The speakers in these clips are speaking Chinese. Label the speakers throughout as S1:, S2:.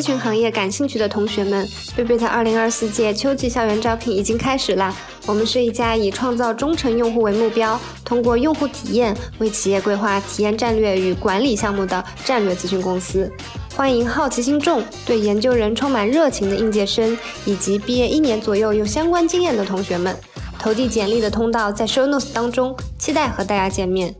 S1: 咨询行业感兴趣的同学们，贝贝的2024届秋季校园招聘已经开始了。我们是一家以创造忠诚用户为目标，通过用户体验为企业规划体验战略与管理项目的战略咨询公司。欢迎好奇心重、对研究人充满热情的应届生，以及毕业一年左右有相关经验的同学们。投递简历的通道在 Show Notes 当中，期待和大家见面。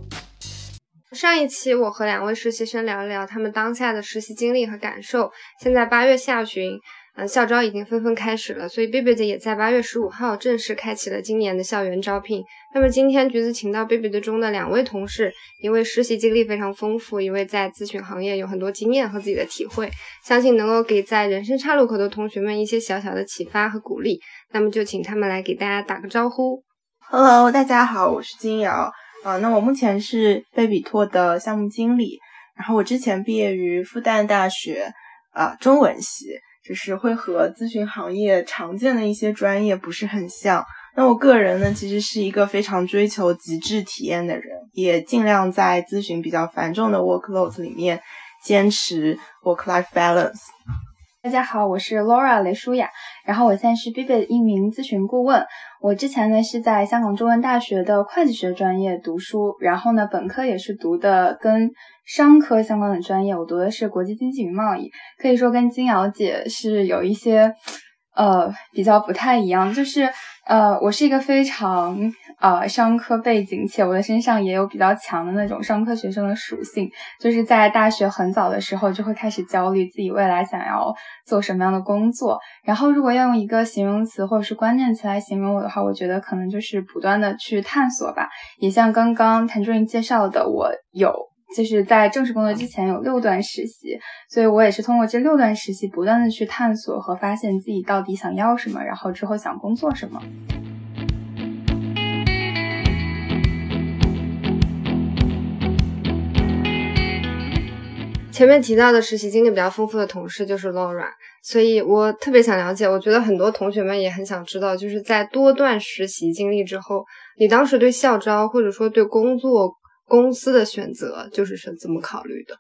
S1: 上一期我和两位实习生聊了聊他们当下的实习经历和感受。现在八月下旬，嗯，校招已经纷纷开始了，所以贝贝的也在八月十五号正式开启了今年的校园招聘。那么今天橘子请到贝贝的中的两位同事，一位实习经历非常丰富，一位在咨询行业有很多经验和自己的体会，相信能够给在人生岔路口的同学们一些小小的启发和鼓励。那么就请他们来给大家打个招呼。
S2: Hello，大家好，我是金瑶。啊，那我目前是贝比托的项目经理，然后我之前毕业于复旦大学，啊，中文系，就是会和咨询行业常见的一些专业不是很像。那我个人呢，其实是一个非常追求极致体验的人，也尽量在咨询比较繁重的 workload 里面坚持 work-life balance。
S3: 大家好，我是 Laura 雷舒雅，然后我现在是 b i b 的一名咨询顾问。我之前呢是在香港中文大学的会计学专业读书，然后呢本科也是读的跟商科相关的专业，我读的是国际经济与贸易，可以说跟金瑶姐是有一些呃比较不太一样，就是呃我是一个非常。呃，商科背景，且我的身上也有比较强的那种商科学生的属性，就是在大学很早的时候就会开始焦虑自己未来想要做什么样的工作。然后，如果要用一个形容词或者是关键词来形容我的话，我觉得可能就是不断的去探索吧。也像刚刚谭主任介绍的，我有就是在正式工作之前有六段实习，所以我也是通过这六段实习不断的去探索和发现自己到底想要什么，然后之后想工作什么。
S1: 前面提到的实习经历比较丰富的同事就是 Laura，所以我特别想了解。我觉得很多同学们也很想知道，就是在多段实习经历之后，你当时对校招或者说对工作公司的选择，就是是怎么考虑的？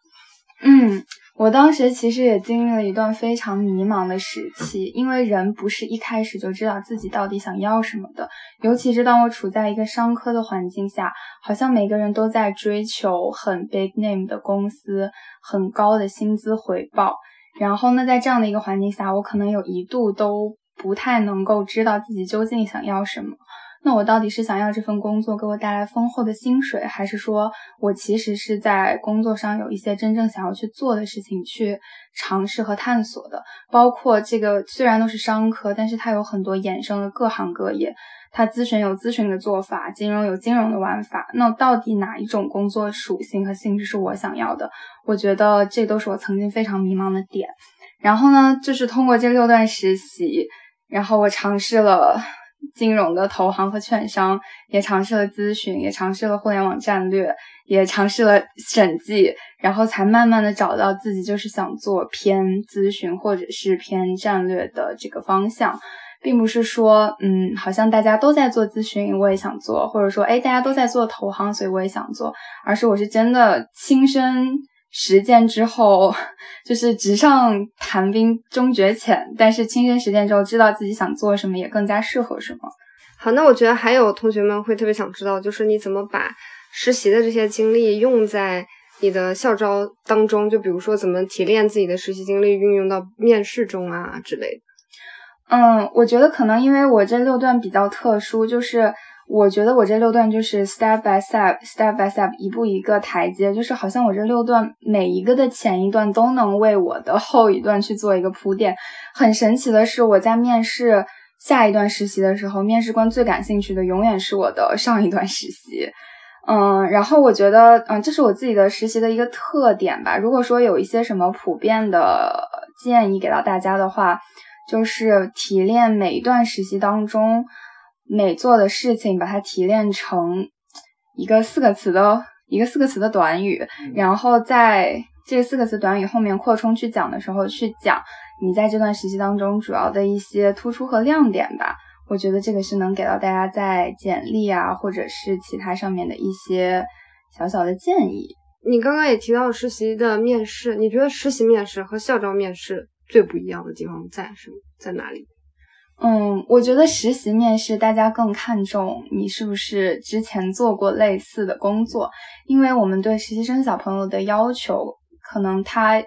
S3: 嗯。我当时其实也经历了一段非常迷茫的时期，因为人不是一开始就知道自己到底想要什么的。尤其是当我处在一个商科的环境下，好像每个人都在追求很 big name 的公司、很高的薪资回报。然后呢，在这样的一个环境下，我可能有一度都不太能够知道自己究竟想要什么。那我到底是想要这份工作给我带来丰厚的薪水，还是说我其实是在工作上有一些真正想要去做的事情，去尝试和探索的？包括这个虽然都是商科，但是它有很多衍生的各行各业，它咨询有咨询的做法，金融有金融的玩法。那到底哪一种工作属性和性质是我想要的？我觉得这都是我曾经非常迷茫的点。然后呢，就是通过这六段实习，然后我尝试了。金融的投行和券商也尝试了咨询，也尝试了互联网战略，也尝试了审计，然后才慢慢的找到自己就是想做偏咨询或者是偏战略的这个方向，并不是说，嗯，好像大家都在做咨询，我也想做，或者说，哎，大家都在做投行，所以我也想做，而是我是真的亲身。实践之后，就是纸上谈兵终觉浅，但是亲身实践之后，知道自己想做什么，也更加适合什么。
S1: 好，那我觉得还有同学们会特别想知道，就是你怎么把实习的这些经历用在你的校招当中？就比如说，怎么提炼自己的实习经历，运用到面试中啊之类的。
S3: 嗯，我觉得可能因为我这六段比较特殊，就是。我觉得我这六段就是 step by step，step by step，一步一个台阶，就是好像我这六段每一个的前一段都能为我的后一段去做一个铺垫。很神奇的是，我在面试下一段实习的时候，面试官最感兴趣的永远是我的上一段实习。嗯，然后我觉得，嗯，这是我自己的实习的一个特点吧。如果说有一些什么普遍的建议给到大家的话，就是提炼每一段实习当中。每做的事情，把它提炼成一个四个词的一个四个词的短语，然后在这四个词短语后面扩充去讲的时候，去讲你在这段实习当中主要的一些突出和亮点吧。我觉得这个是能给到大家在简历啊，或者是其他上面的一些小小的建议。
S1: 你刚刚也提到实习的面试，你觉得实习面试和校招面试最不一样的地方在什么在哪里？
S3: 嗯，我觉得实习面试大家更看重你是不是之前做过类似的工作，因为我们对实习生小朋友的要求，可能他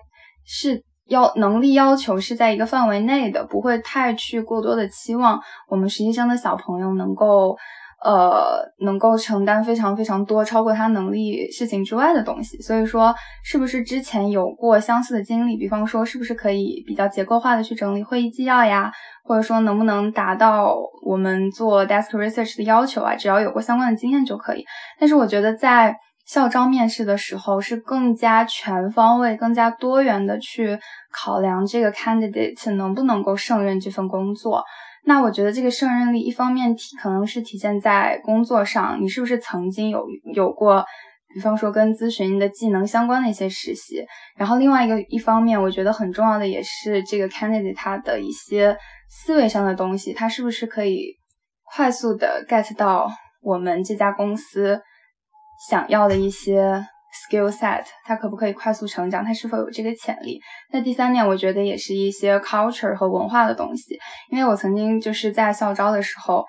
S3: 是要能力要求是在一个范围内的，不会太去过多的期望我们实习生的小朋友能够。呃，能够承担非常非常多超过他能力事情之外的东西，所以说是不是之前有过相似的经历？比方说，是不是可以比较结构化的去整理会议纪要呀？或者说，能不能达到我们做 desk research 的要求啊？只要有过相关的经验就可以。但是我觉得在校招面试的时候，是更加全方位、更加多元的去考量这个 candidate 能不能够胜任这份工作。那我觉得这个胜任力，一方面体可能是体现在工作上，你是不是曾经有有过，比方说跟咨询的技能相关的一些实习。然后另外一个一方面，我觉得很重要的也是这个 candidate 他的一些思维上的东西，他是不是可以快速的 get 到我们这家公司想要的一些。Skill set，它可不可以快速成长？它是否有这个潜力？那第三点，我觉得也是一些 culture 和文化的东西。因为我曾经就是在校招的时候，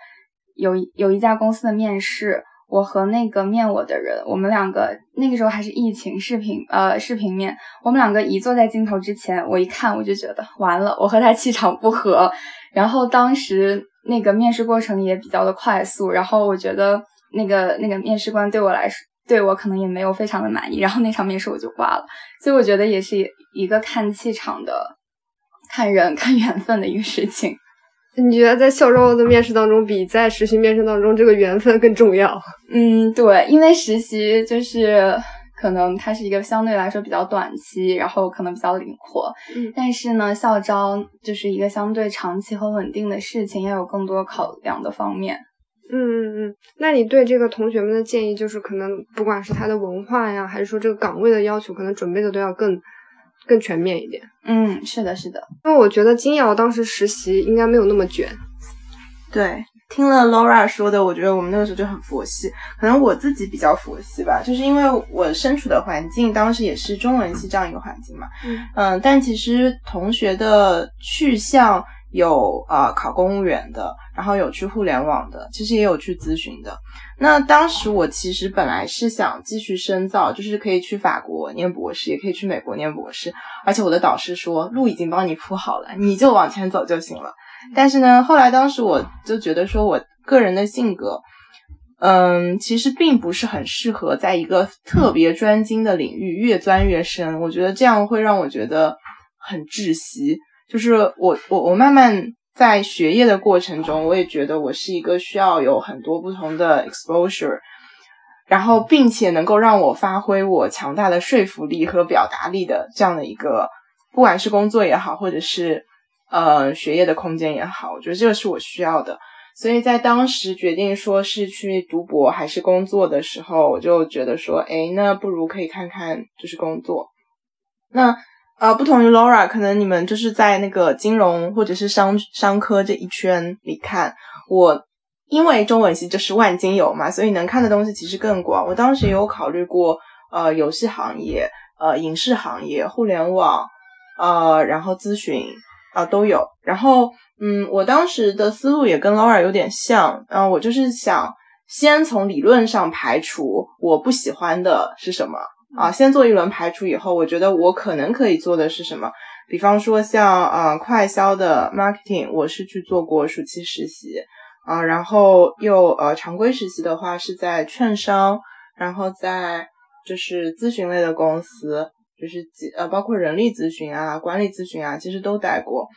S3: 有有一家公司的面试，我和那个面我的人，我们两个那个时候还是疫情视频，呃，视频面，我们两个一坐在镜头之前，我一看我就觉得完了，我和他气场不合。然后当时那个面试过程也比较的快速，然后我觉得那个那个面试官对我来说。对我可能也没有非常的满意，然后那场面试我就挂了。所以我觉得也是一个看气场的、看人、看缘分的一个事情。
S1: 你觉得在校招的面试当中，比在实习面试当中这个缘分更重要？
S3: 嗯，对，因为实习就是可能它是一个相对来说比较短期，然后可能比较灵活。
S1: 嗯，
S3: 但是呢，校招就是一个相对长期和稳定的事情，要有更多考量的方面。
S1: 嗯嗯嗯，那你对这个同学们的建议就是，可能不管是他的文化呀，还是说这个岗位的要求，可能准备的都要更更全面一点。
S3: 嗯，是的，是的。
S1: 因为我觉得金瑶当时实习应该没有那么卷。
S2: 对，听了 Laura 说的，我觉得我们那个时候就很佛系。可能我自己比较佛系吧，就是因为我身处的环境当时也是中文系这样一个环境嘛。
S1: 嗯
S2: 嗯，但其实同学的去向。有啊，考公务员的，然后有去互联网的，其实也有去咨询的。那当时我其实本来是想继续深造，就是可以去法国念博士，也可以去美国念博士。而且我的导师说，路已经帮你铺好了，你就往前走就行了。但是呢，后来当时我就觉得说，我个人的性格，嗯，其实并不是很适合在一个特别专精的领域越钻越深。我觉得这样会让我觉得很窒息。就是我我我慢慢在学业的过程中，我也觉得我是一个需要有很多不同的 exposure，然后并且能够让我发挥我强大的说服力和表达力的这样的一个，不管是工作也好，或者是呃学业的空间也好，我觉得这个是我需要的。所以在当时决定说是去读博还是工作的时候，我就觉得说，哎，那不如可以看看就是工作，那。呃，不同于 Laura，可能你们就是在那个金融或者是商商科这一圈里看我，因为中文系就是万金油嘛，所以能看的东西其实更广。我当时也有考虑过，呃，游戏行业、呃，影视行业、互联网，呃，然后咨询啊都有。然后，嗯，我当时的思路也跟 Laura 有点像，嗯，我就是想先从理论上排除我不喜欢的是什么。啊，先做一轮排除以后，我觉得我可能可以做的是什么？比方说像啊快销的 marketing，我是去做过暑期实习啊，然后又呃常规实习的话是在券商，然后在就是咨询类的公司，就是几呃包括人力咨询啊、管理咨询啊，其实都待过。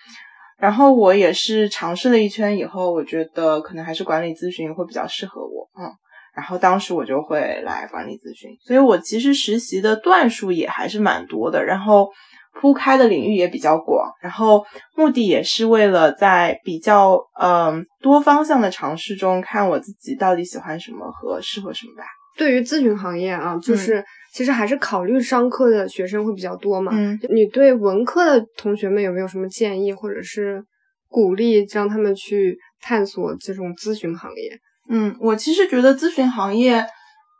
S2: 然后我也是尝试了一圈以后，我觉得可能还是管理咨询会比较适合我，嗯。然后当时我就会来管理咨询，所以我其实实习的段数也还是蛮多的，然后铺开的领域也比较广，然后目的也是为了在比较嗯多方向的尝试中，看我自己到底喜欢什么和适合什么吧。
S1: 对于咨询行业啊，就是其实还是考虑商科的学生会比较多嘛。
S2: 嗯，
S1: 你对文科的同学们有没有什么建议或者是鼓励，让他们去探索这种咨询行业？
S2: 嗯，我其实觉得咨询行业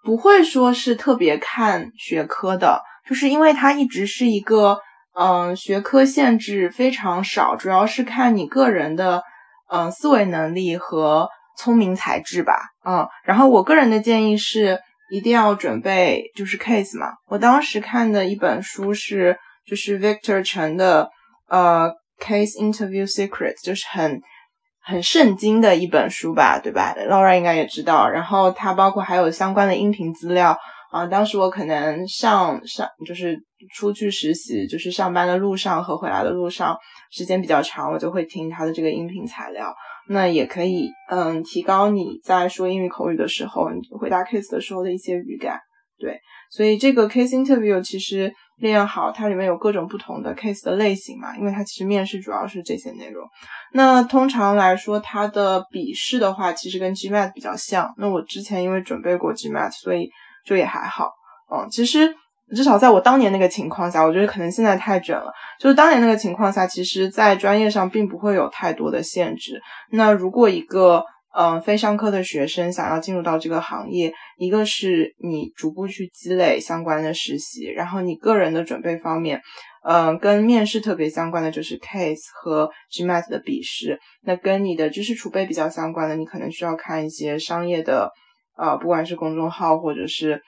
S2: 不会说是特别看学科的，就是因为它一直是一个嗯，学科限制非常少，主要是看你个人的嗯思维能力和聪明才智吧。嗯，然后我个人的建议是一定要准备就是 case 嘛。我当时看的一本书是就是 Victor 陈的呃 Case Interview Secret，就是很。很圣经的一本书吧，对吧？Laura 应该也知道。然后它包括还有相关的音频资料啊。当时我可能上上就是出去实习，就是上班的路上和回来的路上，时间比较长，我就会听他的这个音频材料。那也可以嗯提高你在说英语口语的时候，回答 case 的时候的一些语感。对，所以这个 case interview 其实练好，它里面有各种不同的 case 的类型嘛，因为它其实面试主要是这些内容。那通常来说，它的笔试的话，其实跟 GMAT 比较像。那我之前因为准备过 GMAT，所以就也还好。嗯，其实至少在我当年那个情况下，我觉得可能现在太卷了。就是当年那个情况下，其实在专业上并不会有太多的限制。那如果一个嗯，非商科的学生想要进入到这个行业，一个是你逐步去积累相关的实习，然后你个人的准备方面，嗯，跟面试特别相关的就是 case 和 GMAT 的笔试。那跟你的知识储备比较相关的，你可能需要看一些商业的，呃，不管是公众号或者是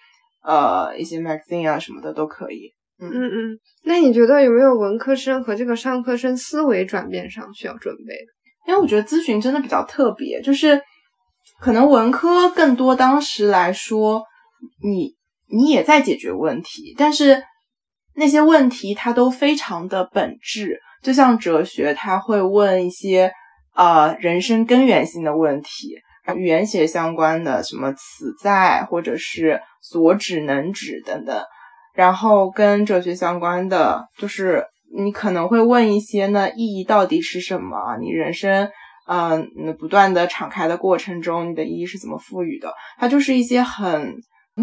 S2: 呃一些 magazine 啊什么的都可以。
S1: 嗯嗯嗯，那你觉得有没有文科生和这个商科生思维转变上需要准备的？
S2: 因为我觉得咨询真的比较特别，就是可能文科更多当时来说，你你也在解决问题，但是那些问题它都非常的本质，就像哲学，他会问一些呃人生根源性的问题，语言学相关的什么此在或者是所指能指等等，然后跟哲学相关的就是。你可能会问一些呢，意义到底是什么？你人生，嗯，不断的敞开的过程中，你的意义是怎么赋予的？它就是一些很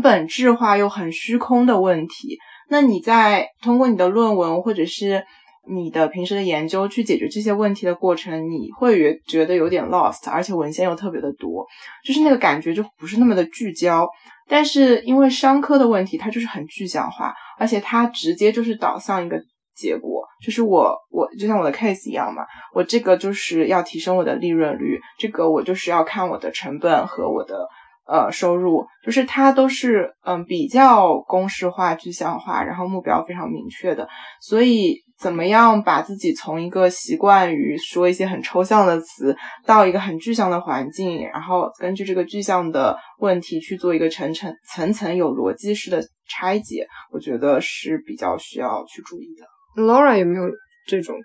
S2: 本质化又很虚空的问题。那你在通过你的论文或者是你的平时的研究去解决这些问题的过程，你会觉觉得有点 lost，而且文献又特别的多，就是那个感觉就不是那么的聚焦。但是因为商科的问题，它就是很具象化，而且它直接就是导向一个。结果就是我我就像我的 case 一样嘛，我这个就是要提升我的利润率，这个我就是要看我的成本和我的呃收入，就是它都是嗯比较公式化、具象化，然后目标非常明确的。所以怎么样把自己从一个习惯于说一些很抽象的词，到一个很具象的环境，然后根据这个具象的问题去做一个层层层层有逻辑式的拆解，我觉得是比较需要去注意的。
S1: Laura 有没有这种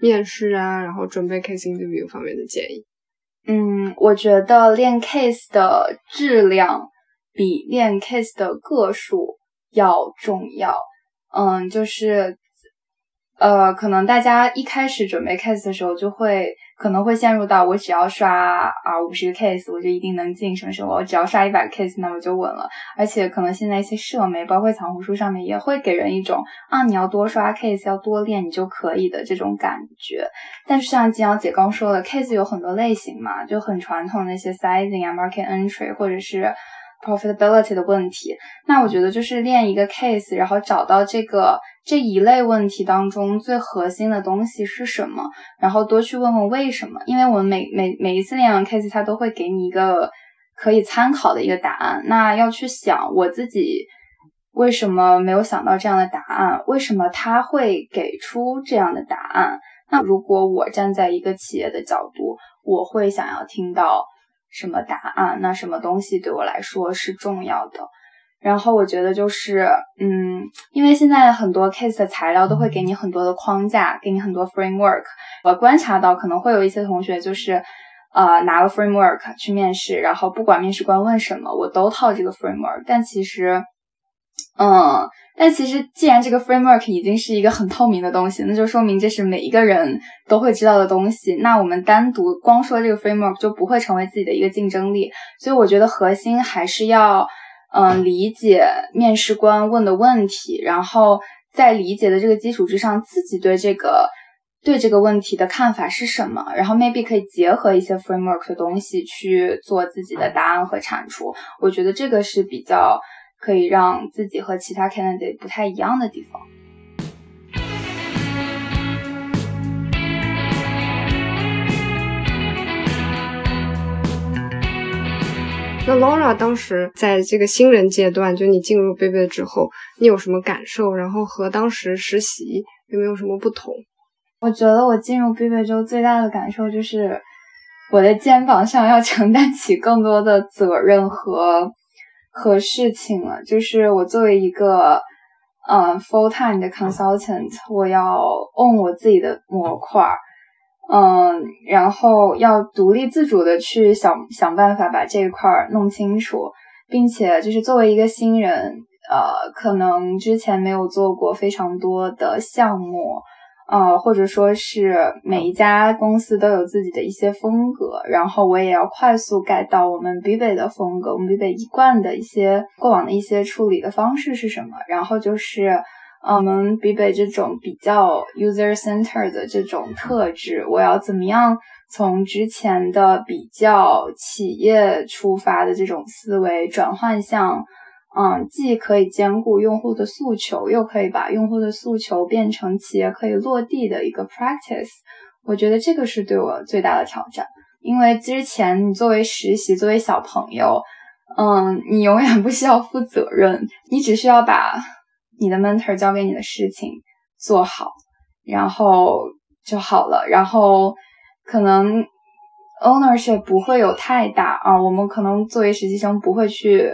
S1: 面试啊，然后准备 case interview 方面的建议？
S3: 嗯，我觉得练 case 的质量比练 case 的个数要重要。嗯，就是。呃，可能大家一开始准备 case 的时候，就会可能会陷入到我只要刷啊五十个 case，我就一定能进什么什么，我只要刷一百个 case，那我就稳了。而且可能现在一些社媒，包括小红书上面，也会给人一种啊你要多刷 case，要多练你就可以的这种感觉。但是像金瑶姐刚说的，case 有很多类型嘛，就很传统的那些 sizing 啊，market entry，或者是 profitability 的问题。那我觉得就是练一个 case，然后找到这个。这一类问题当中最核心的东西是什么？然后多去问问为什么，因为我们每每每一次练完 case，它都会给你一个可以参考的一个答案。那要去想我自己为什么没有想到这样的答案？为什么他会给出这样的答案？那如果我站在一个企业的角度，我会想要听到什么答案？那什么东西对我来说是重要的？然后我觉得就是，嗯，因为现在很多 case 的材料都会给你很多的框架，给你很多 framework。我观察到可能会有一些同学就是，呃，拿了 framework 去面试，然后不管面试官问什么，我都套这个 framework。但其实，嗯，但其实既然这个 framework 已经是一个很透明的东西，那就说明这是每一个人都会知道的东西。那我们单独光说这个 framework 就不会成为自己的一个竞争力。所以我觉得核心还是要。嗯，理解面试官问的问题，然后在理解的这个基础之上，自己对这个对这个问题的看法是什么，然后 maybe 可以结合一些 framework 的东西去做自己的答案和产出。我觉得这个是比较可以让自己和其他 candidate 不太一样的地方。
S1: 那 Laura 当时在这个新人阶段，就你进入贝贝之后，你有什么感受？然后和当时实习有没有什么不同？
S3: 我觉得我进入贝贝之后最大的感受就是，我的肩膀上要承担起更多的责任和和事情了。就是我作为一个嗯 full time 的 consultant，我要 own 我自己的模块。嗯，然后要独立自主的去想想办法把这一块弄清楚，并且就是作为一个新人，呃，可能之前没有做过非常多的项目，呃，或者说是每一家公司都有自己的一些风格，然后我也要快速改到我们 b 北的风格，我们 b 北一贯的一些过往的一些处理的方式是什么，然后就是。我们比北这种比较 user center 的这种特质，我要怎么样从之前的比较企业出发的这种思维转换向，嗯，既可以兼顾用户的诉求，又可以把用户的诉求变成企业可以落地的一个 practice。我觉得这个是对我最大的挑战，因为之前你作为实习，作为小朋友，嗯，你永远不需要负责任，你只需要把。你的 mentor 交给你的事情做好，然后就好了。然后可能 ownership 不会有太大啊。我们可能作为实习生不会去，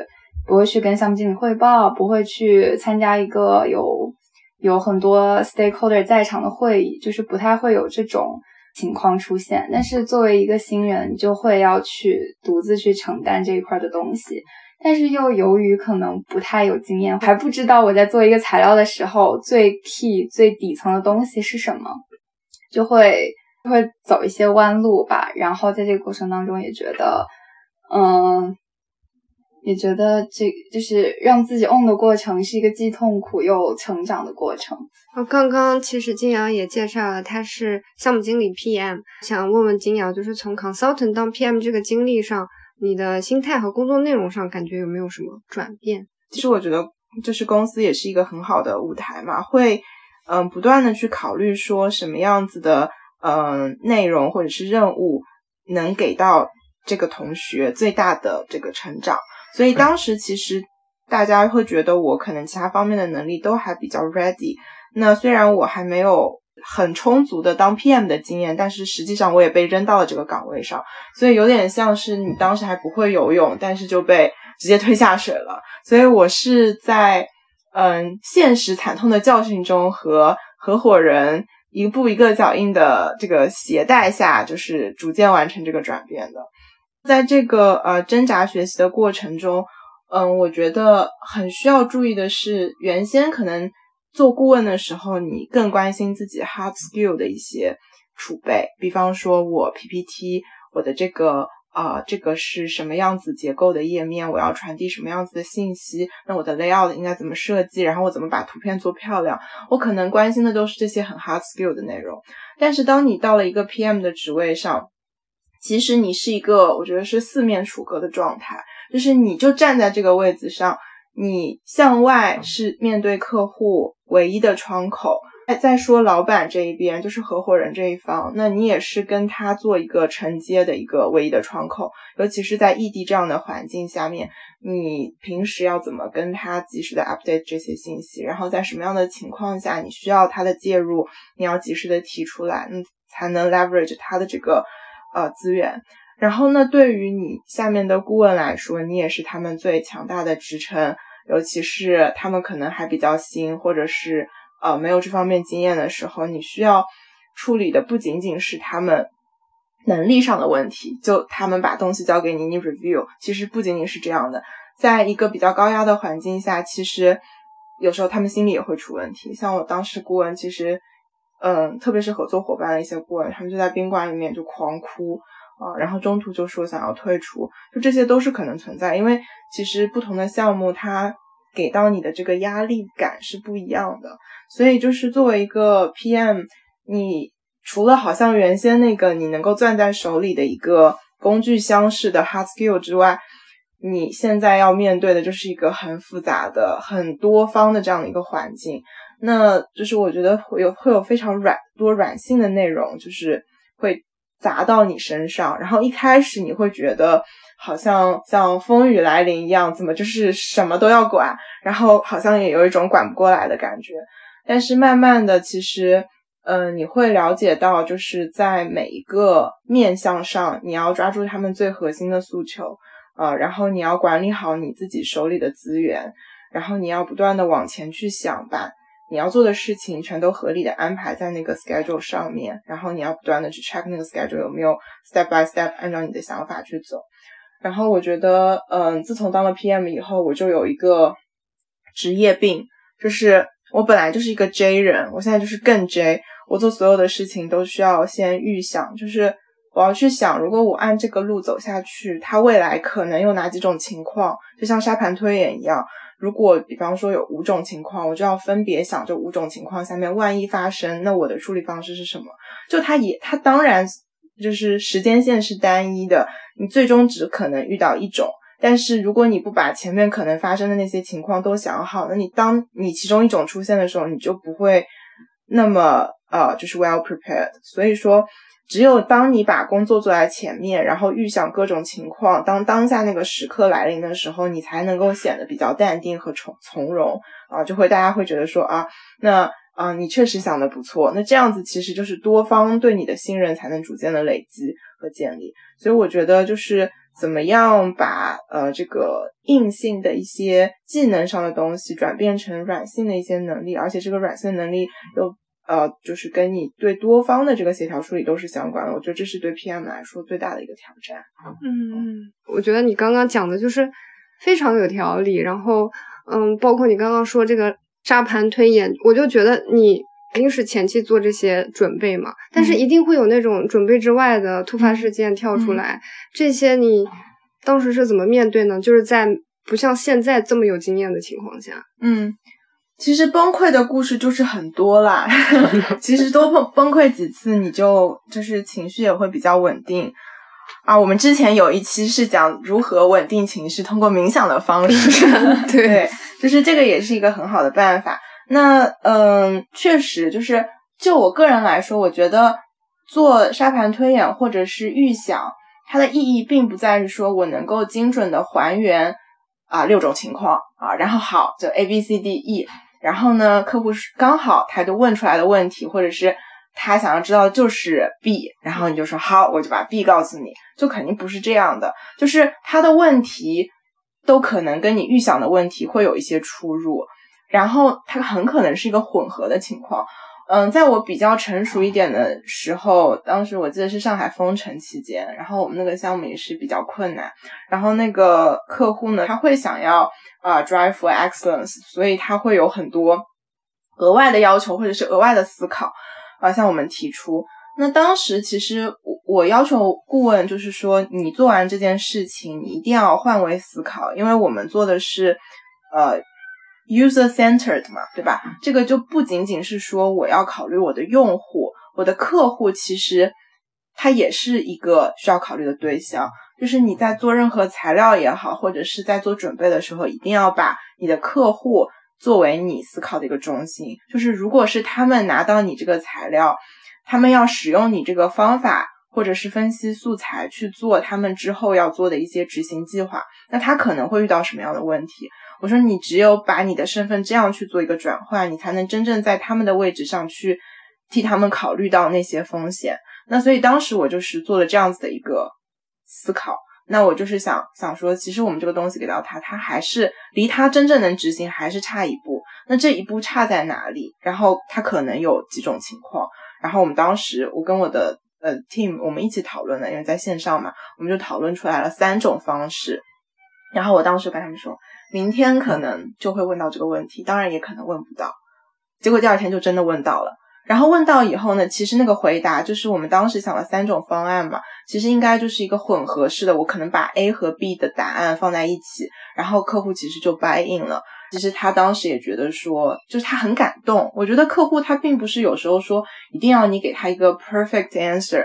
S3: 不会去跟项目经理汇报，不会去参加一个有有很多 stakeholder 在场的会议，就是不太会有这种情况出现。但是作为一个新人，就会要去独自去承担这一块的东西。但是又由于可能不太有经验，还不知道我在做一个材料的时候最 key 最底层的东西是什么，就会会走一些弯路吧。然后在这个过程当中也觉得，嗯，也觉得这就是让自己 own 的过程是一个既痛苦又成长的过程。
S1: 啊，刚刚其实金瑶也介绍了，他是项目经理 PM，想问问金瑶，就是从 consultant 到 PM 这个经历上。你的心态和工作内容上感觉有没有什么转变？
S2: 其实我觉得，就是公司也是一个很好的舞台嘛，会嗯不断的去考虑说什么样子的嗯内容或者是任务能给到这个同学最大的这个成长。所以当时其实大家会觉得我可能其他方面的能力都还比较 ready。那虽然我还没有。很充足的当 PM 的经验，但是实际上我也被扔到了这个岗位上，所以有点像是你当时还不会游泳，但是就被直接推下水了。所以我是在嗯现实惨痛的教训中和合伙人一步一个脚印的这个携带下，就是逐渐完成这个转变的。在这个呃挣扎学习的过程中，嗯，我觉得很需要注意的是，原先可能。做顾问的时候，你更关心自己 hard skill 的一些储备，比方说我 PPT，我的这个啊，这个是什么样子结构的页面，我要传递什么样子的信息，那我的 layout 应该怎么设计，然后我怎么把图片做漂亮，我可能关心的都是这些很 hard skill 的内容。但是当你到了一个 PM 的职位上，其实你是一个我觉得是四面楚歌的状态，就是你就站在这个位置上。你向外是面对客户唯一的窗口，再再说老板这一边就是合伙人这一方，那你也是跟他做一个承接的一个唯一的窗口。尤其是在异地这样的环境下面，你平时要怎么跟他及时的 update 这些信息？然后在什么样的情况下你需要他的介入，你要及时的提出来，嗯，才能 leverage 他的这个呃资源。然后呢，对于你下面的顾问来说，你也是他们最强大的支撑。尤其是他们可能还比较新，或者是呃没有这方面经验的时候，你需要处理的不仅仅是他们能力上的问题，就他们把东西交给你，你 review，其实不仅仅是这样的。在一个比较高压的环境下，其实有时候他们心里也会出问题。像我当时顾问，其实嗯，特别是合作伙伴的一些顾问，他们就在宾馆里面就狂哭。啊，然后中途就说想要退出，就这些都是可能存在，因为其实不同的项目它给到你的这个压力感是不一样的，所以就是作为一个 PM，你除了好像原先那个你能够攥在手里的一个工具箱式的 hard skill 之外，你现在要面对的就是一个很复杂的、很多方的这样的一个环境，那就是我觉得会有会有非常软多软性的内容，就是会。砸到你身上，然后一开始你会觉得好像像风雨来临一样，怎么就是什么都要管，然后好像也有一种管不过来的感觉。但是慢慢的，其实，嗯，你会了解到，就是在每一个面向上，你要抓住他们最核心的诉求，呃，然后你要管理好你自己手里的资源，然后你要不断的往前去想吧。你要做的事情全都合理的安排在那个 schedule 上面，然后你要不断的去 check 那个 schedule 有没有 step by step 按照你的想法去走。然后我觉得，嗯，自从当了 PM 以后，我就有一个职业病，就是我本来就是一个 J 人，我现在就是更 J。我做所有的事情都需要先预想，就是我要去想，如果我按这个路走下去，它未来可能有哪几种情况，就像沙盘推演一样。如果比方说有五种情况，我就要分别想这五种情况下面，万一发生，那我的处理方式是什么？就它也，它当然就是时间线是单一的，你最终只可能遇到一种。但是如果你不把前面可能发生的那些情况都想好，那你当你其中一种出现的时候，你就不会那么呃，就是 well prepared。所以说。只有当你把工作做在前面，然后预想各种情况，当当下那个时刻来临的时候，你才能够显得比较淡定和从从容啊，就会大家会觉得说啊，那啊你确实想的不错，那这样子其实就是多方对你的信任才能逐渐的累积和建立。所以我觉得就是怎么样把呃这个硬性的一些技能上的东西转变成软性的一些能力，而且这个软性能力又。呃，就是跟你对多方的这个协调处理都是相关的，我觉得这是对 PM 来说最大的一个挑战。
S1: 嗯，我觉得你刚刚讲的就是非常有条理，然后嗯，包括你刚刚说这个沙盘推演，我就觉得你肯定是前期做这些准备嘛，但是一定会有那种准备之外的突发事件跳出来，这些你当时是怎么面对呢？就是在不像现在这么有经验的情况下，
S2: 嗯。其实崩溃的故事就是很多啦，其实多崩崩溃几次，你就就是情绪也会比较稳定啊。我们之前有一期是讲如何稳定情绪，通过冥想的方式，对，就是这个也是一个很好的办法。那嗯，确实就是就我个人来说，我觉得做沙盘推演或者是预想，它的意义并不在于说我能够精准的还原啊六种情况啊，然后好就 A B C D E。然后呢，客户是刚好他就问出来的问题，或者是他想要知道的就是 B，然后你就说好，我就把 B 告诉你，就肯定不是这样的，就是他的问题都可能跟你预想的问题会有一些出入，然后他很可能是一个混合的情况。嗯，在我比较成熟一点的时候，当时我记得是上海封城期间，然后我们那个项目也是比较困难，然后那个客户呢，他会想要啊 drive for excellence，所以他会有很多额外的要求或者是额外的思考啊向我们提出。那当时其实我我要求顾问就是说，你做完这件事情，你一定要换位思考，因为我们做的是呃。User centered 嘛，对吧？这个就不仅仅是说我要考虑我的用户，我的客户其实他也是一个需要考虑的对象。就是你在做任何材料也好，或者是在做准备的时候，一定要把你的客户作为你思考的一个中心。就是如果是他们拿到你这个材料，他们要使用你这个方法，或者是分析素材去做他们之后要做的一些执行计划，那他可能会遇到什么样的问题？我说，你只有把你的身份这样去做一个转换，你才能真正在他们的位置上去替他们考虑到那些风险。那所以当时我就是做了这样子的一个思考。那我就是想想说，其实我们这个东西给到他，他还是离他真正能执行还是差一步。那这一步差在哪里？然后他可能有几种情况。然后我们当时我跟我的呃 team 我们一起讨论的，因为在线上嘛，我们就讨论出来了三种方式。然后我当时跟他们说。明天可能就会问到这个问题，当然也可能问不到。结果第二天就真的问到了。然后问到以后呢，其实那个回答就是我们当时想了三种方案嘛，其实应该就是一个混合式的。我可能把 A 和 B 的答案放在一起，然后客户其实就 buy in 了。其实他当时也觉得说，就是他很感动。我觉得客户他并不是有时候说一定要你给他一个 perfect answer，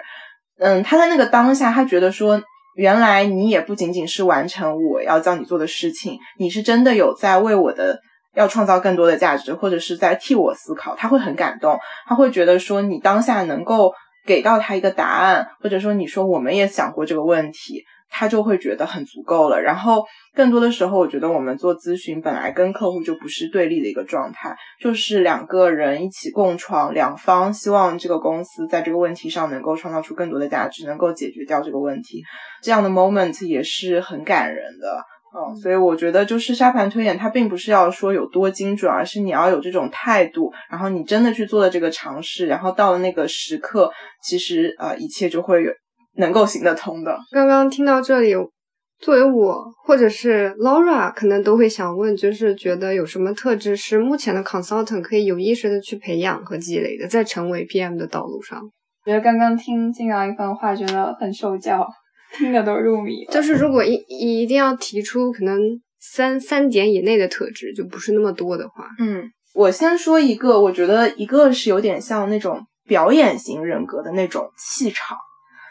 S2: 嗯，他在那个当下，他觉得说。原来你也不仅仅是完成我要叫你做的事情，你是真的有在为我的要创造更多的价值，或者是在替我思考。他会很感动，他会觉得说你当下能够给到他一个答案，或者说你说我们也想过这个问题。他就会觉得很足够了。然后更多的时候，我觉得我们做咨询本来跟客户就不是对立的一个状态，就是两个人一起共创，两方希望这个公司在这个问题上能够创造出更多的价值，能够解决掉这个问题。这样的 moment 也是很感人的。嗯，所以我觉得就是沙盘推演，它并不是要说有多精准，而是你要有这种态度，然后你真的去做了这个尝试，然后到了那个时刻，其实呃，一切就会有。能够行得通的。
S1: 刚刚听到这里，作为我或者是 Laura，可能都会想问，就是觉得有什么特质是目前的 consultant 可以有意识的去培养和积累的，在成为 PM 的道路上。
S3: 觉得刚刚听静瑶一番话，觉得很受教，听得都入迷。
S1: 就是如果一一定要提出可能三三点以内的特质，就不是那么多的话，
S2: 嗯，我先说一个，我觉得一个是有点像那种表演型人格的那种气场。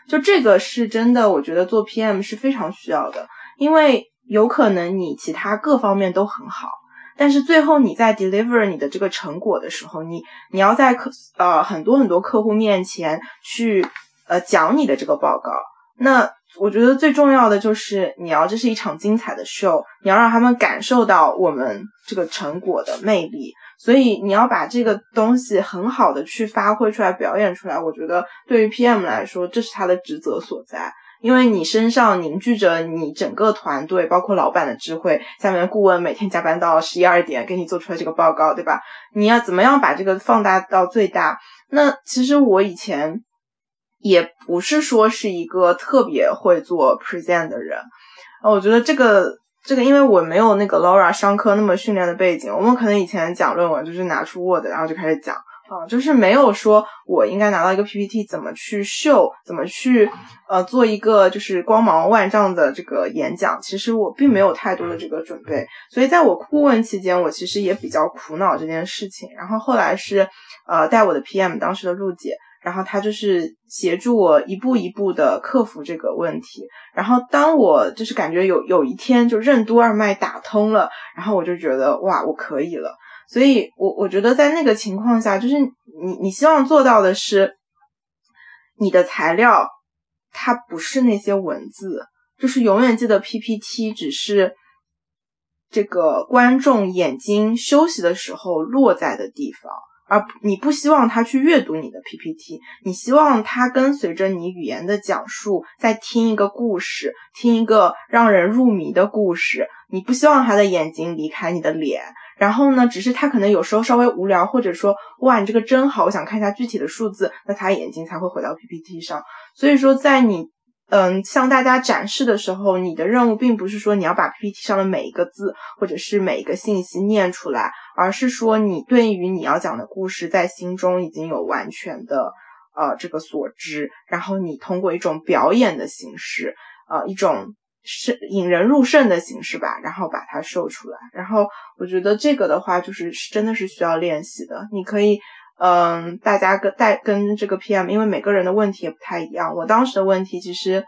S2: 就这个是真的，我觉得做 PM 是非常需要的，因为有可能你其他各方面都很好，但是最后你在 deliver 你的这个成果的时候，你你要在客呃很多很多客户面前去呃讲你的这个报告，那我觉得最重要的就是你要这是一场精彩的 show，你要让他们感受到我们这个成果的魅力。所以你要把这个东西很好的去发挥出来、表演出来，我觉得对于 PM 来说，这是他的职责所在。因为你身上凝聚着你整个团队，包括老板的智慧，下面的顾问每天加班到十一二点给你做出来这个报告，对吧？你要怎么样把这个放大到最大？那其实我以前也不是说是一个特别会做 present 的人，我觉得这个。这个因为我没有那个 Laura 商科那么训练的背景，我们可能以前讲论文就是拿出 Word 然后就开始讲啊，就是没有说我应该拿到一个 PPT 怎么去秀，怎么去呃做一个就是光芒万丈的这个演讲。其实我并没有太多的这个准备，所以在我顾问期间，我其实也比较苦恼这件事情。然后后来是呃带我的 PM 当时的陆姐。然后他就是协助我一步一步的克服这个问题。然后当我就是感觉有有一天就任督二脉打通了，然后我就觉得哇，我可以了。所以，我我觉得在那个情况下，就是你你希望做到的是，你的材料它不是那些文字，就是永远记得 PPT 只是这个观众眼睛休息的时候落在的地方。而你不希望他去阅读你的 PPT，你希望他跟随着你语言的讲述，在听一个故事，听一个让人入迷的故事。你不希望他的眼睛离开你的脸，然后呢，只是他可能有时候稍微无聊，或者说哇，你这个真好，我想看一下具体的数字，那他眼睛才会回到 PPT 上。所以说，在你。嗯，向大家展示的时候，你的任务并不是说你要把 PPT 上的每一个字或者是每一个信息念出来，而是说你对于你要讲的故事在心中已经有完全的呃这个所知，然后你通过一种表演的形式，呃一种是引人入胜的形式吧，然后把它秀出来。然后我觉得这个的话就是真的是需要练习的，你可以。嗯，大家跟带跟这个 PM，因为每个人的问题也不太一样。我当时的问题其实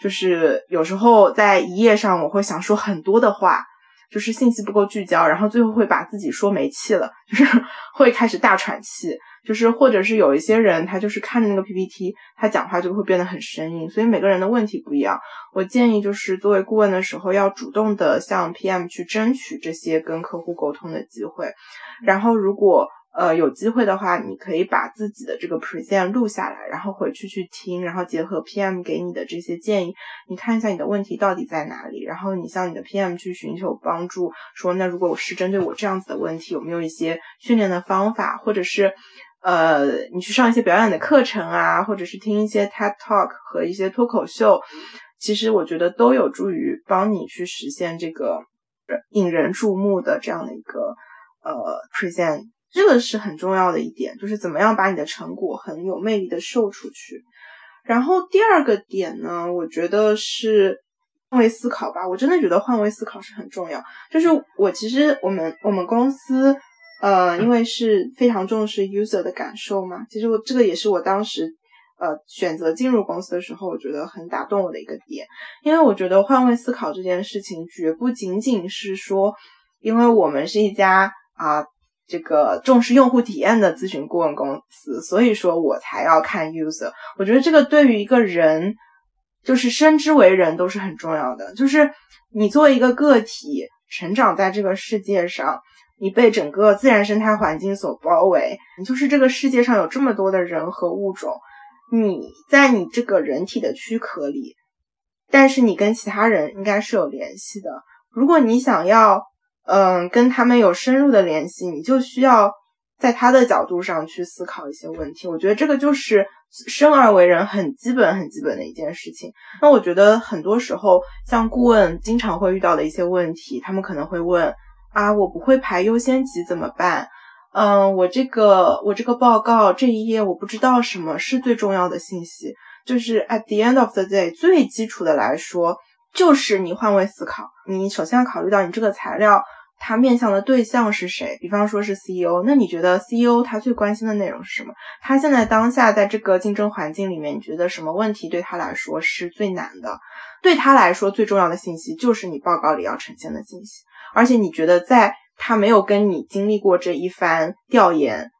S2: 就是有时候在一页上我会想说很多的话，就是信息不够聚焦，然后最后会把自己说没气了，就是 会开始大喘气，就是或者是有一些人他就是看着那个 PPT，他讲话就会变得很生硬。所以每个人的问题不一样，我建议就是作为顾问的时候要主动的向 PM 去争取这些跟客户沟通的机会，然后如果。呃，有机会的话，你可以把自己的这个 present 录下来，然后回去去听，然后结合 PM 给你的这些建议，你看一下你的问题到底在哪里，然后你向你的 PM 去寻求帮助，说那如果我是针对我这样子的问题，有没有一些训练的方法，或者是呃，你去上一些表演的课程啊，或者是听一些 TED Talk 和一些脱口秀，其实我觉得都有助于帮你去实现这个引人注目的这样的一个呃 present。这个是很重要的一点，就是怎么样把你的成果很有魅力的秀出去。然后第二个点呢，我觉得是换位思考吧。我真的觉得换位思考是很重要。就是我其实我们我们公司，呃，因为是非常重视 user 的感受嘛。其实我这个也是我当时呃选择进入公司的时候，我觉得很打动我的一个点。因为我觉得换位思考这件事情，绝不仅仅是说，因为我们是一家啊。这个重视用户体验的咨询顾问公司，所以说我才要看 user。我觉得这个对于一个人，就是生之为人都是很重要的。就是你作为一个个体成长在这个世界上，你被整个自然生态环境所包围，就是这个世界上有这么多的人和物种，你在你这个人体的躯壳里，但是你跟其他人应该是有联系的。如果你想要。嗯，跟他们有深入的联系，你就需要在他的角度上去思考一些问题。我觉得这个就是生而为人很基本、很基本的一件事情。那我觉得很多时候，像顾问经常会遇到的一些问题，他们可能会问：啊，我不会排优先级怎么办？嗯，我这个我这个报告这一页我不知道什么是最重要的信息。就是 at the end of the day，最基础的来说。就是你换位思考，你首先要考虑到你这个材料它面向的对象是谁，比方说是 CEO，那你觉得 CEO 他最关心的内容是什么？他现在当下在这个竞争环境里面，你觉得什么问题对他来说是最难的？对他来说最重要的信息就是你报告里要呈现的信息，而且你觉得在他没有跟你经历过这一番调研，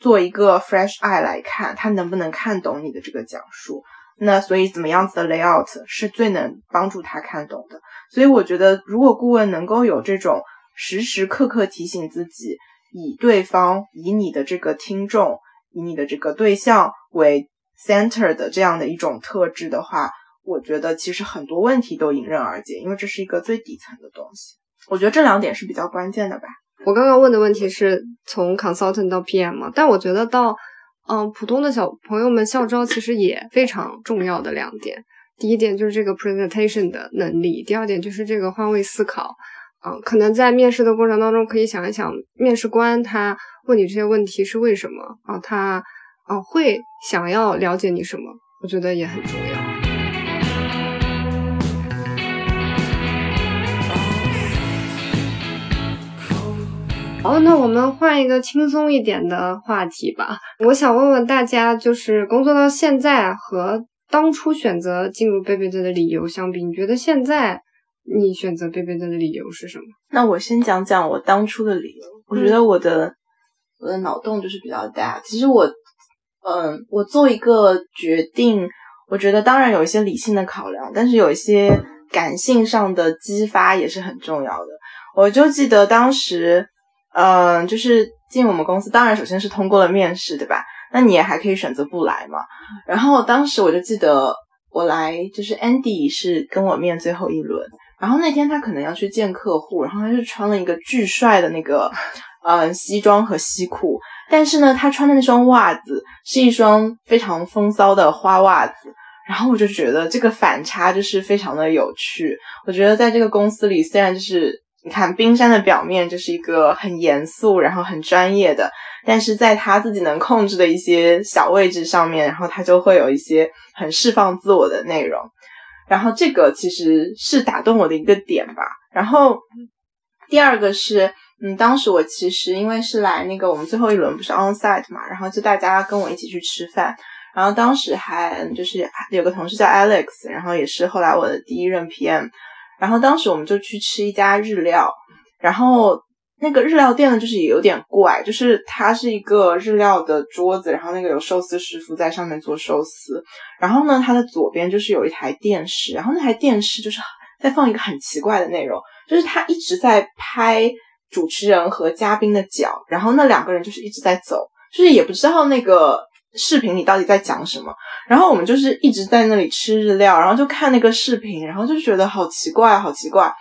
S2: 做一个 fresh eye 来看，他能不能看懂你的这个讲述？那所以怎么样子的 layout 是最能帮助他看懂的？所以我觉得，如果顾问能够有这种时时刻刻提醒自己，以对方、以你的这个听众、以你的这个对象为 center 的这样的一种特质的话，我觉得其实很多问题都迎刃而解，因为这是一个最底层的东西。我觉得这两点是比较关键的吧。
S1: 我刚刚问的问题是从 consultant 到 PM，但我觉得到。嗯，普通的小朋友们校招其实也非常重要的两点。第一点就是这个 presentation 的能力，第二点就是这个换位思考。嗯，可能在面试的过程当中，可以想一想，面试官他问你这些问题是为什么啊？他啊会想要了解你什么？我觉得也很重要。好，那我们换一个轻松一点的话题吧。我想问问大家，就是工作到现在和当初选择进入贝贝队的理由相比，你觉得现在你选择贝贝队的理由是什么？
S2: 那我先讲讲我当初的理由。我觉得我的我的脑洞就是比较大。其实我，嗯，我做一个决定，我觉得当然有一些理性的考量，但是有一些感性上的激发也是很重要的。我就记得当时。嗯，就是进我们公司，当然首先是通过了面试，对吧？那你也还可以选择不来嘛。然后当时我就记得我来，就是 Andy 是跟我面最后一轮，然后那天他可能要去见客户，然后他就穿了一个巨帅的那个嗯 西装和西裤，但是呢，他穿的那双袜子是一双非常风骚的花袜子，然后我就觉得这个反差就是非常的有趣。我觉得在这个公司里，虽然就是。你看，冰山的表面就是一个很严肃，然后很专业的，但是在他自己能控制的一些小位置上面，然后他就会有一些很释放自我的内容，然后这个其实是打动我的一个点吧。然后第二个是，嗯，当时我其实因为是来那个我们最后一轮不是 on site 嘛，然后就大家跟我一起去吃饭，然后当时还就是有个同事叫 Alex，然后也是后来我的第一任 PM。然后当时我们就去吃一家日料，然后那个日料店呢，就是也有点怪，就是它是一个日料的桌子，然后那个有寿司师傅在上面做寿司，然后呢，它的左边就是有一台电视，然后那台电视就是在放一个很奇怪的内容，就是他一直在拍主持人和嘉宾的脚，然后那两个人就是一直在走，就是也不知道那个。视频里到底在讲什么？然后我们就是一直在那里吃日料，然后就看那个视频，然后就觉得好奇怪，好奇怪。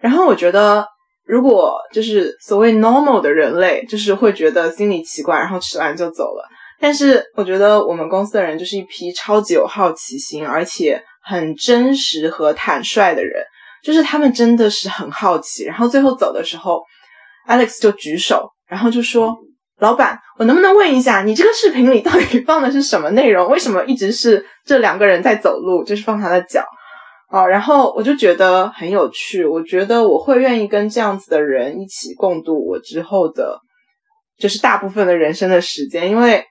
S2: 然后我觉得，如果就是所谓 normal 的人类，就是会觉得心里奇怪，然后吃完就走了。但是我觉得我们公司的人就是一批超级有好奇心，而且很真实和坦率的人，就是他们真的是很好奇。然后最后走的时候，Alex 就举手，然后就说。老板，我能不能问一下，你这个视频里到底 放的是什么内容？为什么一直是这两个人在走路，就是放他的脚？哦，然后我就觉得很有趣，我觉得我会愿意跟这样子的人一起共度我之后的，就是大部分的人生的时间，因为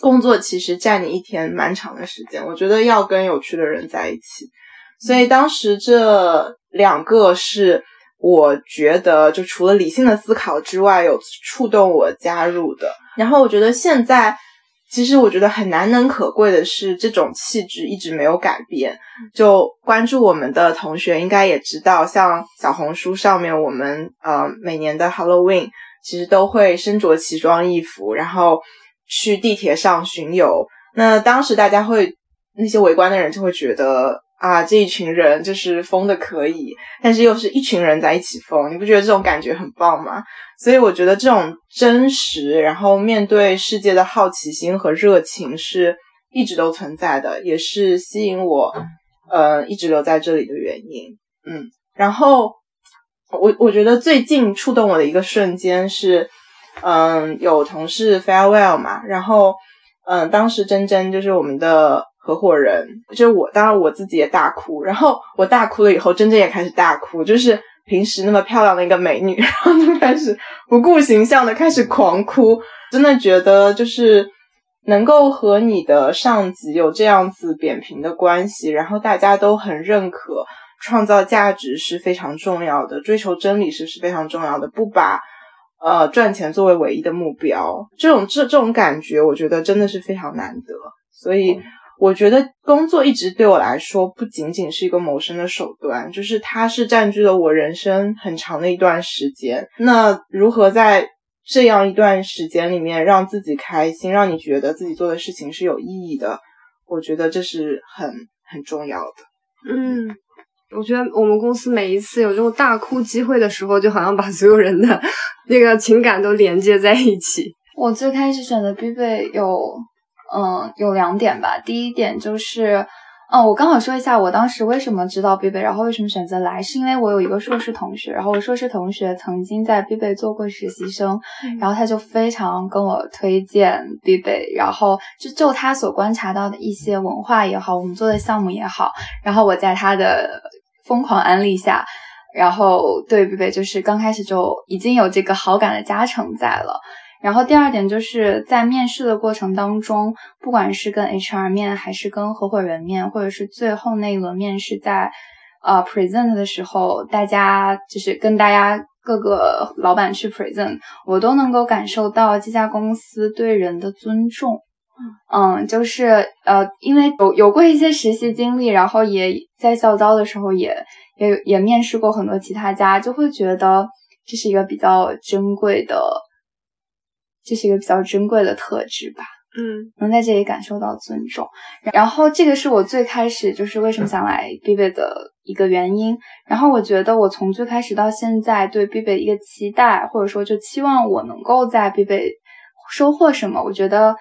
S2: 工作其实占你一天蛮长的时间，我觉得要跟有趣的人在一起，所以当时这两个是。我觉得就除了理性的思考之外，有触动我加入的。然后我觉得现在。其实我觉得很难能可贵的是，这种气质一直没有改变。就关注我们的同学应该也知道，像小红书上面，我们呃每年的 Halloween 其实都会身着奇装异服，然后去地铁上巡游。那当时大家会那些围观的人就会觉得。啊，这一群人就是疯的可以，但是又是一群人在一起疯，你不觉得这种感觉很棒吗？所以我觉得这种真实，然后面对世界的好奇心和热情是一直都存在的，也是吸引我，呃，一直留在这里的原因。嗯，然后我我觉得最近触动我的一个瞬间是，嗯，有同事 farewell 嘛，然后，嗯，当时真真就是我们的。合伙人就我，当然我自己也大哭，然后我大哭了以后，真真也开始大哭，就是平时那么漂亮的一个美女，然后就开始不顾形象的开始狂哭，真的觉得就是能够和你的上级有这样子扁平的关系，然后大家都很认可，创造价值是非常重要的，追求真理是是非常重要的，不把呃赚钱作为唯一的目标，这种这这种感觉，我觉得真的是非常难得，所以。我觉得工作一直对我来说不仅仅是一个谋生的手段，就是它是占据了我人生很长的一段时间。那如何在这样一段时间里面让自己开心，让你觉得自己做的事情是有意义的？我觉得这是很很重要的。
S1: 嗯，我觉得我们公司每一次有这种大哭机会的时候，就好像把所有人的那个情感都连接在一起。
S3: 我最开始选择必备有。嗯，有两点吧。第一点就是，嗯，我刚好说一下我当时为什么知道必备，然后为什么选择来，是因为我有一个硕士同学，然后我硕士同学曾经在必备做过实习生，然后他就非常跟我推荐必备，然后就就他所观察到的一些文化也好，我们做的项目也好，然后我在他的疯狂安利下，然后对必贝就是刚开始就已经有这个好感的加成在了。然后第二点就是在面试的过程当中，不管是跟 HR 面，还是跟合伙人面，或者是最后那一轮面试，在呃 present 的时候，大家就是跟大家各个老板去 present，我都能够感受到这家公司对人的尊重。嗯，就是呃，因为有有过一些实习经历，然后也在校招的时候也也也面试过很多其他家，就会觉得这是一个比较珍贵的。这是一个比较珍贵的特质吧，
S1: 嗯，
S3: 能在这里感受到尊重，然后这个是我最开始就是为什么想来 B 贝的一个原因。然后我觉得我从最开始到现在对 B 贝一个期待，或者说就期望我能够在 B 贝收获什么，我觉得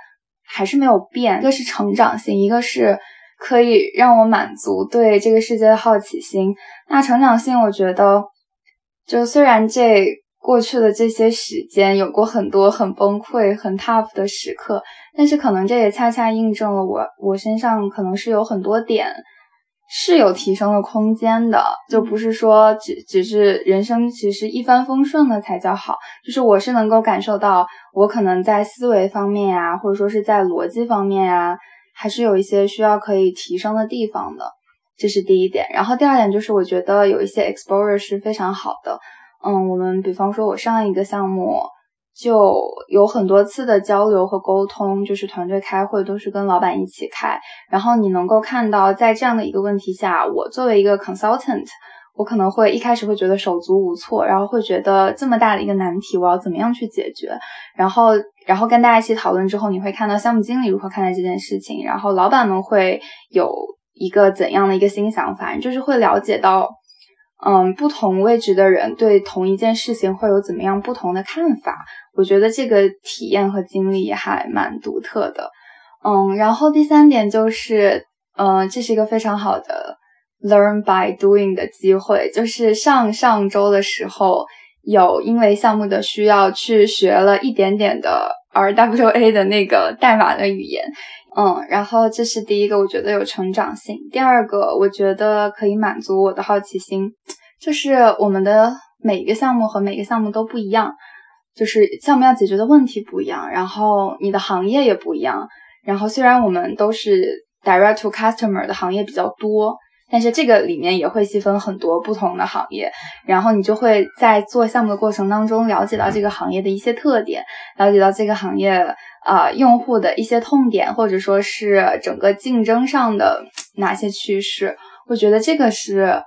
S3: 还是没有变。一个是成长性，一个是可以让我满足对这个世界的好奇心。那成长性，我觉得就虽然这。过去的这些时间有过很多很崩溃、很 tough 的时刻，但是可能这也恰恰印证了我我身上可能是有很多点是有提升的空间的，就不是说只只是人生其实一帆风顺的才叫好，就是我是能够感受到我可能在思维方面啊，或者说是在逻辑方面啊，还是有一些需要可以提升的地方的，这是第一点。然后第二点就是我觉得有一些 exposure 是非常好的。嗯，我们比方说，我上一个项目就有很多次的交流和沟通，就是团队开会都是跟老板一起开。然后你能够看到，在这样的一个问题下，我作为一个 consultant，我可能会一开始会觉得手足无措，然后会觉得这么大的一个难题，我要怎么样去解决？然后，然后跟大家一起讨论之后，你会看到项目经理如何看待这件事情，然后老板们会有一个怎样的一个新想法，就是会了解到。嗯，不同位置的人对同一件事情会有怎么样不同的看法？我觉得这个体验和经历还蛮独特的。嗯，然后第三点就是，嗯，这是一个非常好的 learn by doing 的机会。就是上上周的时候，有因为项目的需要去学了一点点的 RWA 的那个代码的语言。嗯，然后这是第一个，我觉得有成长性。第二个，我觉得可以满足我的好奇心，就是我们的每一个项目和每个项目都不一样，就是项目要解决的问题不一样，然后你的行业也不一样。然后虽然我们都是 direct to customer 的行业比较多，但是这个里面也会细分很多不同的行业，然后你就会在做项目的过程当中了解到这个行业的一些特点，了解到这个行业啊用户的一些痛点，或者说是整个竞争上的哪些趋势。我觉得这个是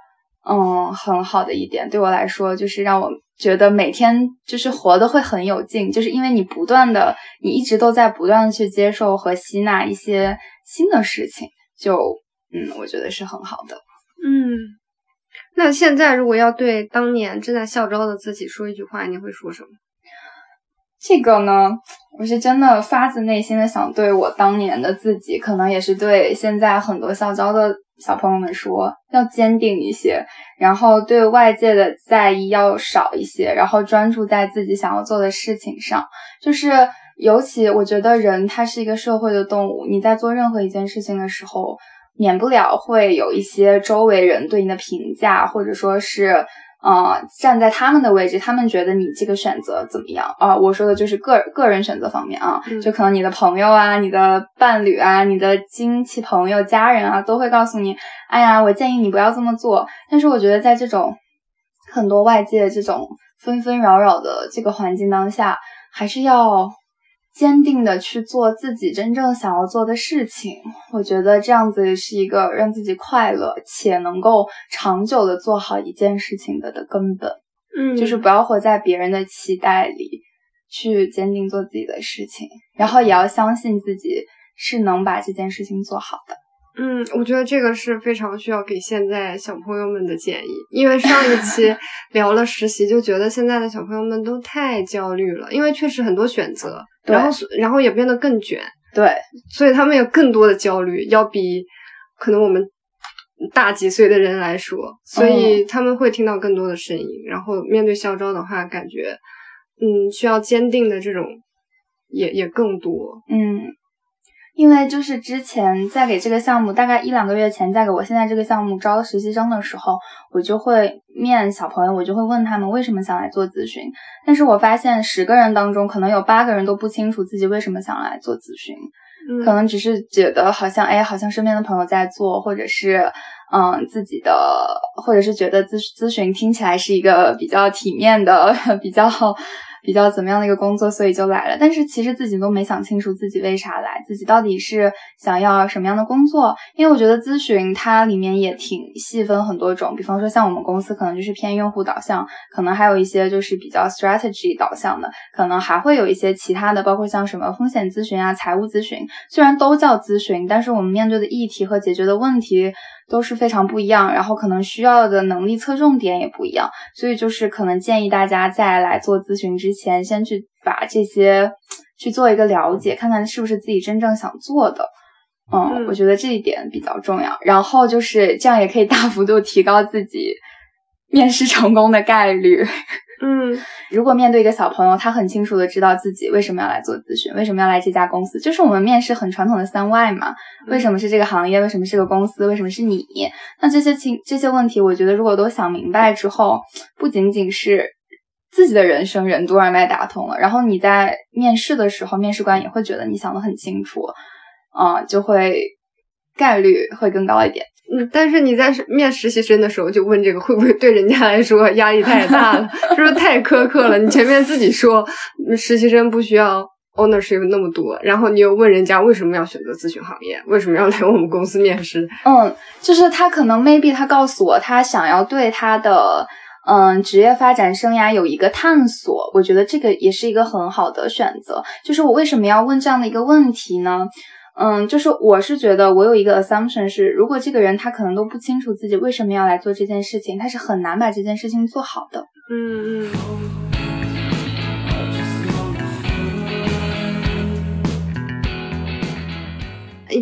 S3: 嗯很好的一点，对我来说就是让我。觉得每天就是活的会很有劲，就是因为你不断的，你一直都在不断的去接受和吸纳一些新的事情，就嗯，我觉得是很好的。
S1: 嗯，那现在如果要对当年正在校招的自己说一句话，你会说什么？
S3: 这个呢，我是真的发自内心的想对我当年的自己，可能也是对现在很多校招的。小朋友们说要坚定一些，然后对外界的在意要少一些，然后专注在自己想要做的事情上。就是尤其我觉得人他是一个社会的动物，你在做任何一件事情的时候，免不了会有一些周围人对你的评价，或者说是。啊，站在他们的位置，他们觉得你这个选择怎么样啊？我说的就是个个人选择方面啊，就可能你的朋友啊、你的伴侣啊、你的亲戚朋友、家人啊，都会告诉你，哎呀，我建议你不要这么做。但是我觉得在这种很多外界这种纷纷扰扰的这个环境当下，还是要。坚定的去做自己真正想要做的事情，我觉得这样子是一个让自己快乐且能够长久的做好一件事情的的根本。
S1: 嗯，
S3: 就是不要活在别人的期待里，去坚定做自己的事情，然后也要相信自己是能把这件事情做好的。
S1: 嗯，我觉得这个是非常需要给现在小朋友们的建议，因为上一期 聊了实习，就觉得现在的小朋友们都太焦虑了，因为确实很多选择。然后，然后也变得更卷，
S3: 对，
S1: 所以他们有更多的焦虑，要比可能我们大几岁的人来说，所以他们会听到更多的声音。然后面对校招的话，感觉嗯，需要坚定的这种也也更多，
S3: 嗯。因为就是之前在给这个项目，大概一两个月前，在给我现在这个项目招实习生的时候，我就会面小朋友，我就会问他们为什么想来做咨询。但是我发现十个人当中，可能有八个人都不清楚自己为什么想来做咨询，可能只是觉得好像哎，好像身边的朋友在做，或者是嗯自己的，或者是觉得咨咨询听起来是一个比较体面的，比较。比较怎么样的一个工作，所以就来了。但是其实自己都没想清楚自己为啥来，自己到底是想要什么样的工作？因为我觉得咨询它里面也挺细分很多种，比方说像我们公司可能就是偏用户导向，可能还有一些就是比较 strategy 导向的，可能还会有一些其他的，包括像什么风险咨询啊、财务咨询，虽然都叫咨询，但是我们面对的议题和解决的问题。都是非常不一样，然后可能需要的能力侧重点也不一样，所以就是可能建议大家在来做咨询之前，先去把这些去做一个了解，看看是不是自己真正想做的。嗯，我觉得这一点比较重要。然后就是这样也可以大幅度提高自己面试成功的概率。
S1: 嗯，
S3: 如果面对一个小朋友，他很清楚的知道自己为什么要来做咨询，为什么要来这家公司，就是我们面试很传统的三 why 嘛，为什么是这个行业，为什么是个公司，为什么是你？那这些情这些问题，我觉得如果都想明白之后，不仅仅是自己的人生任督二脉打通了，然后你在面试的时候，面试官也会觉得你想的很清楚，啊，就会概率会更高一点。
S1: 嗯，但是你在面实习生的时候就问这个，会不会对人家来说压力太大了？是不是太苛刻了？你前面自己说实习生不需要 ownership 那么多，然后你又问人家为什么要选择咨询行业，为什么要来我们公司面试？
S3: 嗯，就是他可能 maybe 他告诉我他想要对他的嗯职业发展生涯有一个探索，我觉得这个也是一个很好的选择。就是我为什么要问这样的一个问题呢？嗯，就是我是觉得我有一个 assumption 是，如果这个人他可能都不清楚自己为什么要来做这件事情，他是很难把这件事情做好的。
S1: 嗯嗯。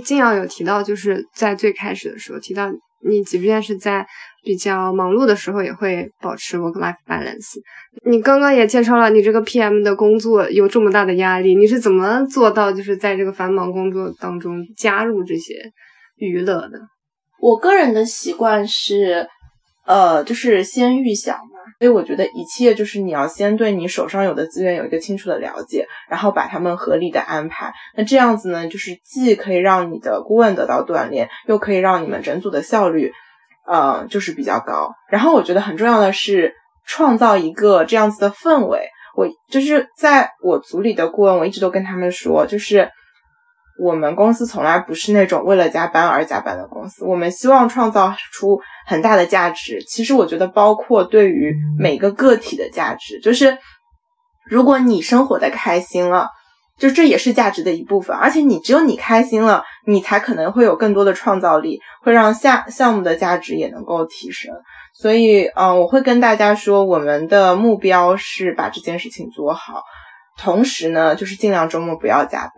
S1: 金瑶有提到，就是在最开始的时候提到，你即便是在。比较忙碌的时候也会保持 work-life balance。你刚刚也介绍了你这个 PM 的工作有这么大的压力，你是怎么做到就是在这个繁忙工作当中加入这些娱乐的？
S2: 我个人的习惯是，呃，就是先预想嘛，所以我觉得一切就是你要先对你手上有的资源有一个清楚的了解，然后把他们合理的安排。那这样子呢，就是既可以让你的顾问得到锻炼，又可以让你们整组的效率。呃，就是比较高。然后我觉得很重要的是创造一个这样子的氛围。我就是在我组里的顾问，我一直都跟他们说，就是我们公司从来不是那种为了加班而加班的公司。我们希望创造出很大的价值。其实我觉得，包括对于每个个体的价值，就是如果你生活的开心了。就这也是价值的一部分，而且你只有你开心了，你才可能会有更多的创造力，会让下项目的价值也能够提升。所以，嗯，我会跟大家说，我们的目标是把这件事情做好，同时呢，就是尽量周末不要加班。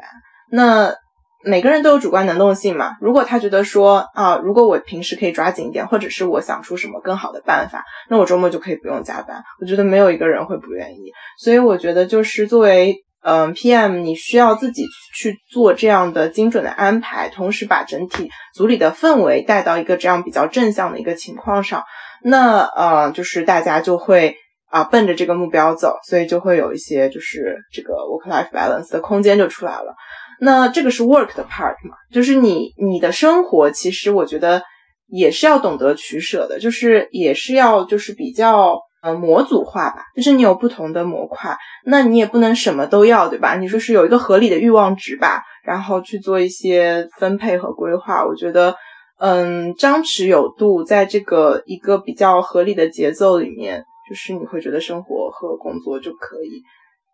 S2: 那每个人都有主观能动性嘛，如果他觉得说啊，如果我平时可以抓紧一点，或者是我想出什么更好的办法，那我周末就可以不用加班。我觉得没有一个人会不愿意。所以，我觉得就是作为。嗯，PM 你需要自己去做这样的精准的安排，同时把整体组里的氛围带到一个这样比较正向的一个情况上，那呃，就是大家就会啊奔着这个目标走，所以就会有一些就是这个 work-life balance 的空间就出来了。那这个是 work 的 part 嘛，就是你你的生活其实我觉得也是要懂得取舍的，就是也是要就是比较。呃，模组化吧，就是你有不同的模块，那你也不能什么都要，对吧？你说是有一个合理的欲望值吧，然后去做一些分配和规划。我觉得，嗯，张弛有度，在这个一个比较合理的节奏里面，就是你会觉得生活和工作就可以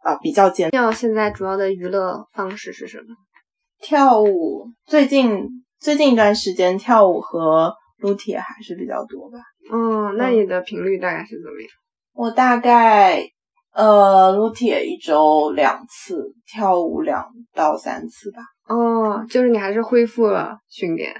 S2: 啊比较简。
S1: 要现在主要的娱乐方式是什么？
S2: 跳舞。最近最近一段时间，跳舞和撸铁还是比较多吧。
S1: 哦，那你的频率大概是怎么样？
S2: 我大概呃撸铁一周两次，跳舞两到三次吧。
S1: 哦，就是你还是恢复了训练。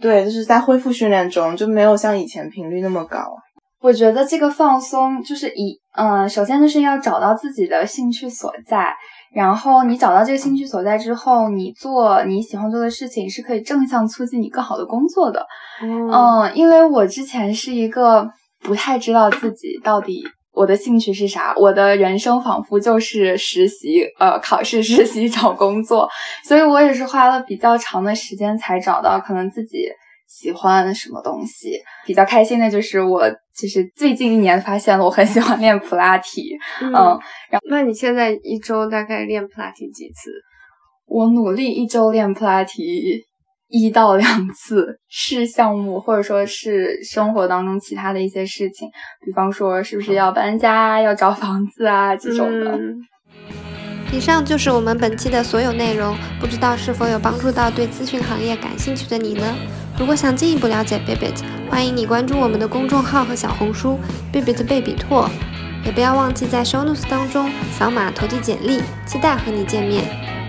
S2: 对，就是在恢复训练中，就没有像以前频率那么高。
S3: 我觉得这个放松就是以嗯，首先就是要找到自己的兴趣所在。然后你找到这个兴趣所在之后，你做你喜欢做的事情是可以正向促进你更好的工作的。嗯，因为我之前是一个不太知道自己到底我的兴趣是啥，我的人生仿佛就是实习，呃，考试、实习、找工作，所以我也是花了比较长的时间才找到可能自己。喜欢什么东西？比较开心的就是我，就是最近一年发现了我很喜欢练普拉提。嗯，然后
S1: 那你现在一周大概练普拉提几次？
S3: 我努力一周练普拉提一到两次，是项目或者说是生活当中其他的一些事情，比方说是不是要搬家、要找房子啊这种的。
S1: 以上就是我们本期的所有内容，不知道是否有帮助到对咨询行业感兴趣的你呢？如果想进一步了解 Bibit，欢迎你关注我们的公众号和小红书 Bibit 贝比拓，也不要忘记在 Show Notes 当中扫码投递简历，期待和你见面。